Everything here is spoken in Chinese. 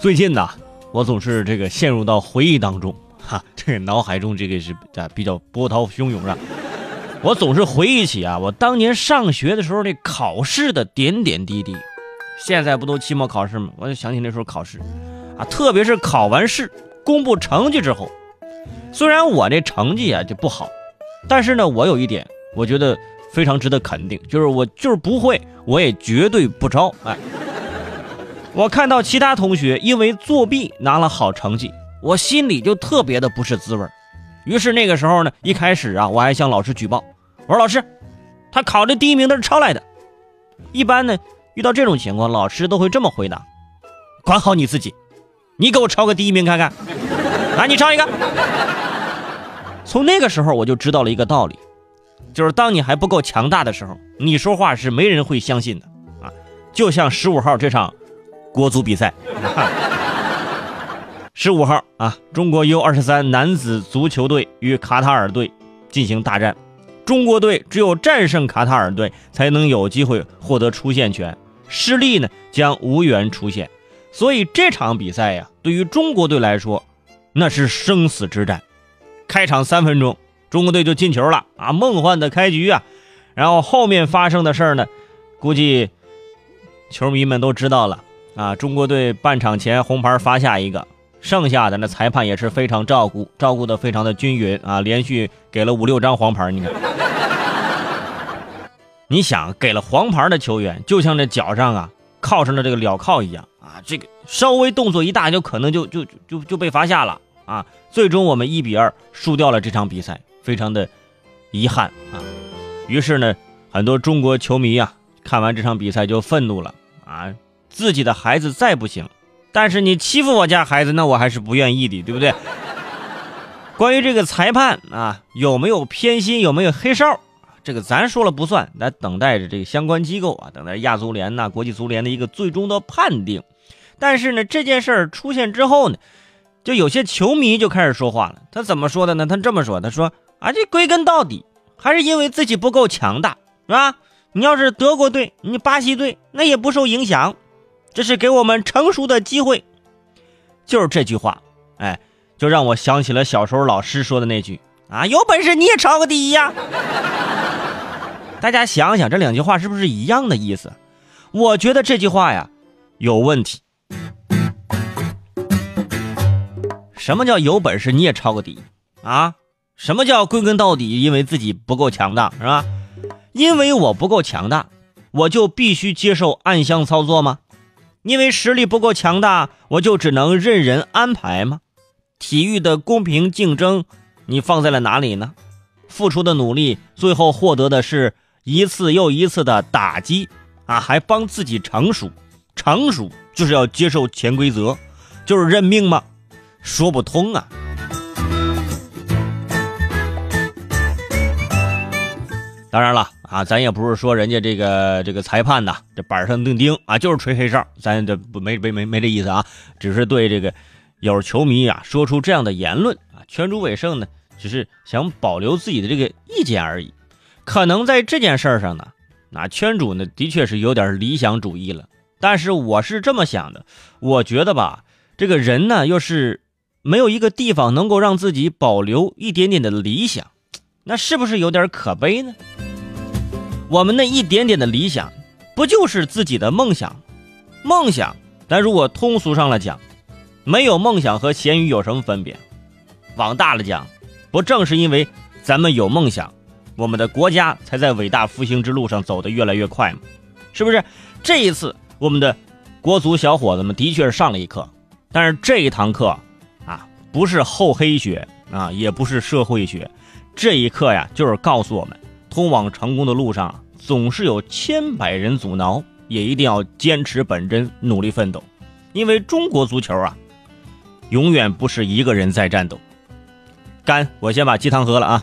最近呢，我总是这个陷入到回忆当中，哈，这个脑海中这个是啊比较波涛汹涌啊。我总是回忆起啊，我当年上学的时候那考试的点点滴滴。现在不都期末考试吗？我就想起那时候考试，啊，特别是考完试公布成绩之后，虽然我这成绩啊就不好，但是呢，我有一点我觉得非常值得肯定，就是我就是不会，我也绝对不招。哎，我看到其他同学因为作弊拿了好成绩，我心里就特别的不是滋味于是那个时候呢，一开始啊，我还向老师举报，我说老师，他考的第一名都是抄来的。一般呢。遇到这种情况，老师都会这么回答：“管好你自己，你给我抄个第一名看看。”来，你抄一个。从那个时候我就知道了一个道理，就是当你还不够强大的时候，你说话是没人会相信的啊！就像十五号这场国足比赛，十五号啊，中国 U 二十三男子足球队与卡塔尔队进行大战。中国队只有战胜卡塔尔队，才能有机会获得出线权，失利呢将无缘出线。所以这场比赛呀，对于中国队来说，那是生死之战。开场三分钟，中国队就进球了啊，梦幻的开局啊！然后后面发生的事儿呢，估计球迷们都知道了啊。中国队半场前红牌罚下一个。剩下的那裁判也是非常照顾，照顾的非常的均匀啊，连续给了五六张黄牌。你看，你想给了黄牌的球员，就像这脚上啊铐上了这个镣铐一样啊，这个稍微动作一大，就可能就就就就被罚下了啊。最终我们一比二输掉了这场比赛，非常的遗憾啊。于是呢，很多中国球迷啊，看完这场比赛就愤怒了啊，自己的孩子再不行。但是你欺负我家孩子，那我还是不愿意的，对不对？关于这个裁判啊，有没有偏心，有没有黑哨，这个咱说了不算，来等待着这个相关机构啊，等待亚足联呐、国际足联的一个最终的判定。但是呢，这件事儿出现之后呢，就有些球迷就开始说话了。他怎么说的呢？他这么说：“他说啊，这归根到底还是因为自己不够强大，是吧？你要是德国队，你巴西队，那也不受影响。”这是给我们成熟的机会，就是这句话，哎，就让我想起了小时候老师说的那句啊，有本事你也抄个第一呀！大家想想，这两句话是不是一样的意思？我觉得这句话呀有问题。什么叫有本事你也抄个第一啊？什么叫归根到底因为自己不够强大是吧？因为我不够强大，我就必须接受暗箱操作吗？因为实力不够强大，我就只能任人安排吗？体育的公平竞争，你放在了哪里呢？付出的努力，最后获得的是一次又一次的打击啊！还帮自己成熟，成熟就是要接受潜规则，就是认命吗？说不通啊！当然了。啊，咱也不是说人家这个这个裁判呐，这板上钉钉啊，就是吹黑哨，咱这不没没没没这意思啊，只是对这个有球迷啊说出这样的言论啊，圈主伟胜呢，只是想保留自己的这个意见而已。可能在这件事上呢，那圈主呢的确是有点理想主义了，但是我是这么想的，我觉得吧，这个人呢，要是没有一个地方能够让自己保留一点点的理想，那是不是有点可悲呢？我们那一点点的理想，不就是自己的梦想？梦想，但如果通俗上来讲，没有梦想和咸鱼有什么分别？往大了讲，不正是因为咱们有梦想，我们的国家才在伟大复兴之路上走得越来越快吗？是不是？这一次，我们的国足小伙子们的确是上了一课，但是这一堂课啊，不是厚黑学啊，也不是社会学，这一课呀，就是告诉我们。通往成功的路上，总是有千百人阻挠，也一定要坚持本真，努力奋斗。因为中国足球啊，永远不是一个人在战斗。干，我先把鸡汤喝了啊。